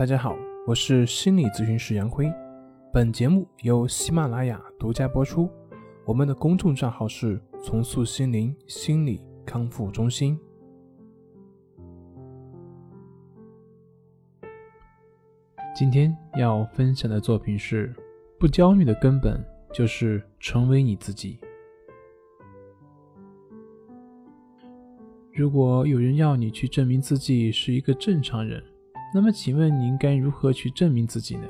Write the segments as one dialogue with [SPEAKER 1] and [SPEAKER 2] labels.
[SPEAKER 1] 大家好，我是心理咨询师杨辉。本节目由喜马拉雅独家播出。我们的公众账号是“重塑心灵心理康复中心”。今天要分享的作品是：不焦虑的根本就是成为你自己。如果有人要你去证明自己是一个正常人，那么，请问你应该如何去证明自己呢？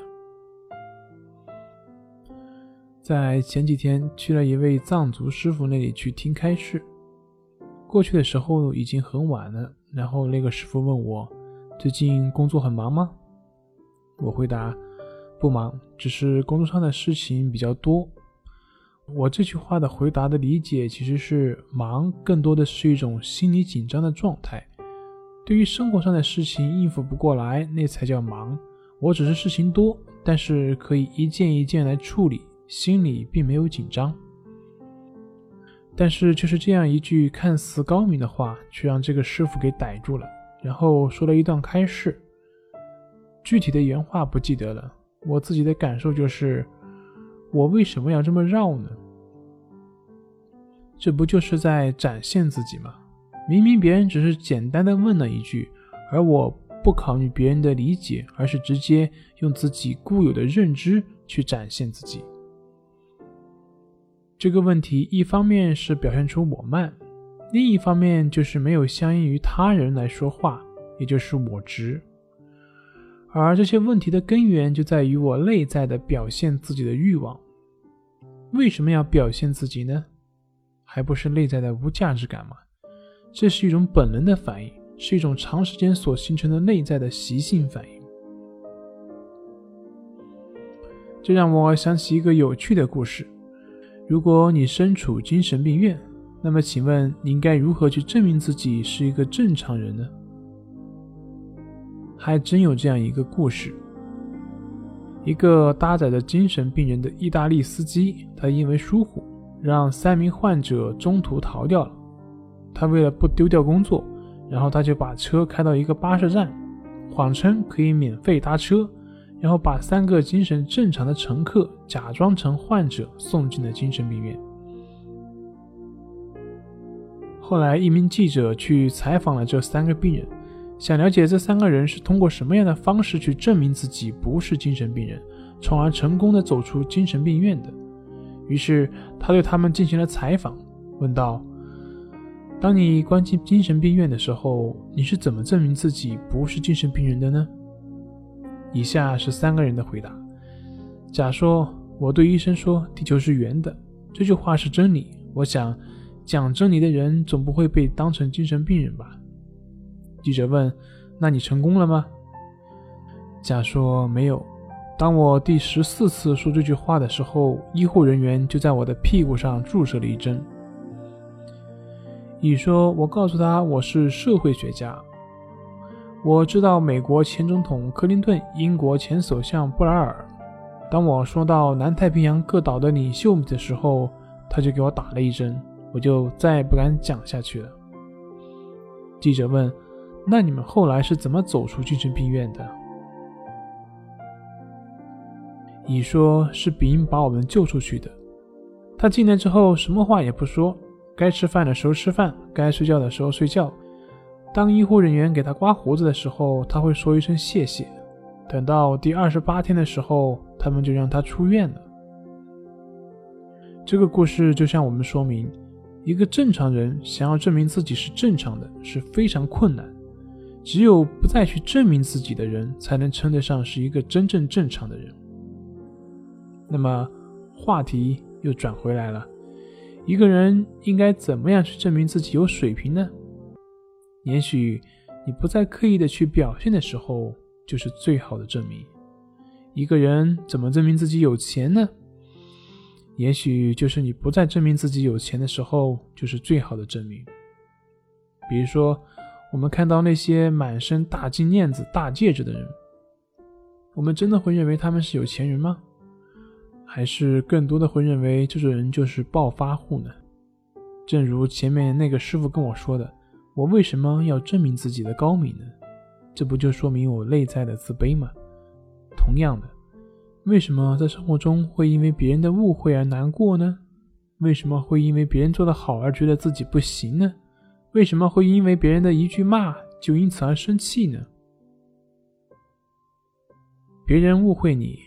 [SPEAKER 1] 在前几天去了一位藏族师傅那里去听开示，过去的时候已经很晚了。然后那个师傅问我，最近工作很忙吗？我回答不忙，只是工作上的事情比较多。我这句话的回答的理解其实是忙，更多的是一种心理紧张的状态。对于生活上的事情应付不过来，那才叫忙。我只是事情多，但是可以一件一件来处理，心里并没有紧张。但是就是这样一句看似高明的话，却让这个师傅给逮住了，然后说了一段开示。具体的原话不记得了，我自己的感受就是：我为什么要这么绕呢？这不就是在展现自己吗？明明别人只是简单的问了一句，而我不考虑别人的理解，而是直接用自己固有的认知去展现自己。这个问题一方面是表现出我慢，另一方面就是没有相应于他人来说话，也就是我直。而这些问题的根源就在于我内在的表现自己的欲望。为什么要表现自己呢？还不是内在的无价值感吗？这是一种本能的反应，是一种长时间所形成的内在的习性反应。这让我想起一个有趣的故事：如果你身处精神病院，那么请问你应该如何去证明自己是一个正常人呢？还真有这样一个故事：一个搭载着精神病人的意大利司机，他因为疏忽，让三名患者中途逃掉了。他为了不丢掉工作，然后他就把车开到一个巴士站，谎称可以免费搭车，然后把三个精神正常的乘客假装成患者送进了精神病院。后来，一名记者去采访了这三个病人，想了解这三个人是通过什么样的方式去证明自己不是精神病人，从而成功的走出精神病院的。于是，他对他们进行了采访，问道。当你关进精神病院的时候，你是怎么证明自己不是精神病人的呢？以下是三个人的回答：甲说，我对医生说地球是圆的，这句话是真理。我想，讲真理的人总不会被当成精神病人吧？记者问：那你成功了吗？甲说：没有。当我第十四次说这句话的时候，医护人员就在我的屁股上注射了一针。乙说：“我告诉他我是社会学家，我知道美国前总统克林顿、英国前首相布莱尔。当我说到南太平洋各岛的领袖的时候，他就给我打了一针，我就再也不敢讲下去了。”记者问：“那你们后来是怎么走出精神病院的？”乙说：“是比音把我们救出去的。他进来之后，什么话也不说。”该吃饭的时候吃饭，该睡觉的时候睡觉。当医护人员给他刮胡子的时候，他会说一声谢谢。等到第二十八天的时候，他们就让他出院了。这个故事就向我们说明，一个正常人想要证明自己是正常的，是非常困难。只有不再去证明自己的人，才能称得上是一个真正正常的人。那么，话题又转回来了。一个人应该怎么样去证明自己有水平呢？也许你不再刻意的去表现的时候，就是最好的证明。一个人怎么证明自己有钱呢？也许就是你不再证明自己有钱的时候，就是最好的证明。比如说，我们看到那些满身大金链子、大戒指的人，我们真的会认为他们是有钱人吗？还是更多的会认为这种人就是暴发户呢？正如前面那个师傅跟我说的，我为什么要证明自己的高明呢？这不就说明我内在的自卑吗？同样的，为什么在生活中会因为别人的误会而难过呢？为什么会因为别人做得好而觉得自己不行呢？为什么会因为别人的一句骂就因此而生气呢？别人误会你，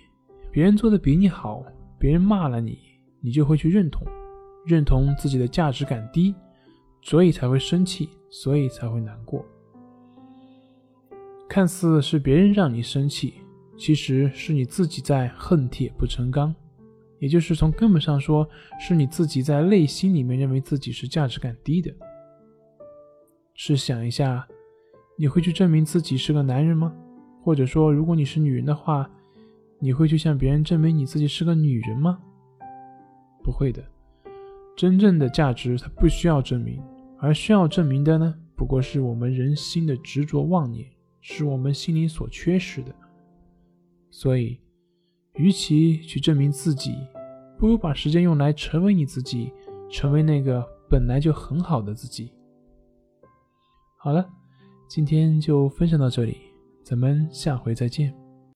[SPEAKER 1] 别人做的比你好，别人骂了你，你就会去认同，认同自己的价值感低，所以才会生气，所以才会难过。看似是别人让你生气，其实是你自己在恨铁不成钢。也就是从根本上说，是你自己在内心里面认为自己是价值感低的。试想一下，你会去证明自己是个男人吗？或者说，如果你是女人的话，你会去向别人证明你自己是个女人吗？不会的。真正的价值它不需要证明，而需要证明的呢，不过是我们人心的执着妄念，是我们心里所缺失的。所以。与其去证明自己，不如把时间用来成为你自己，成为那个本来就很好的自己。好了，今天就分享到这里，咱们下回再见。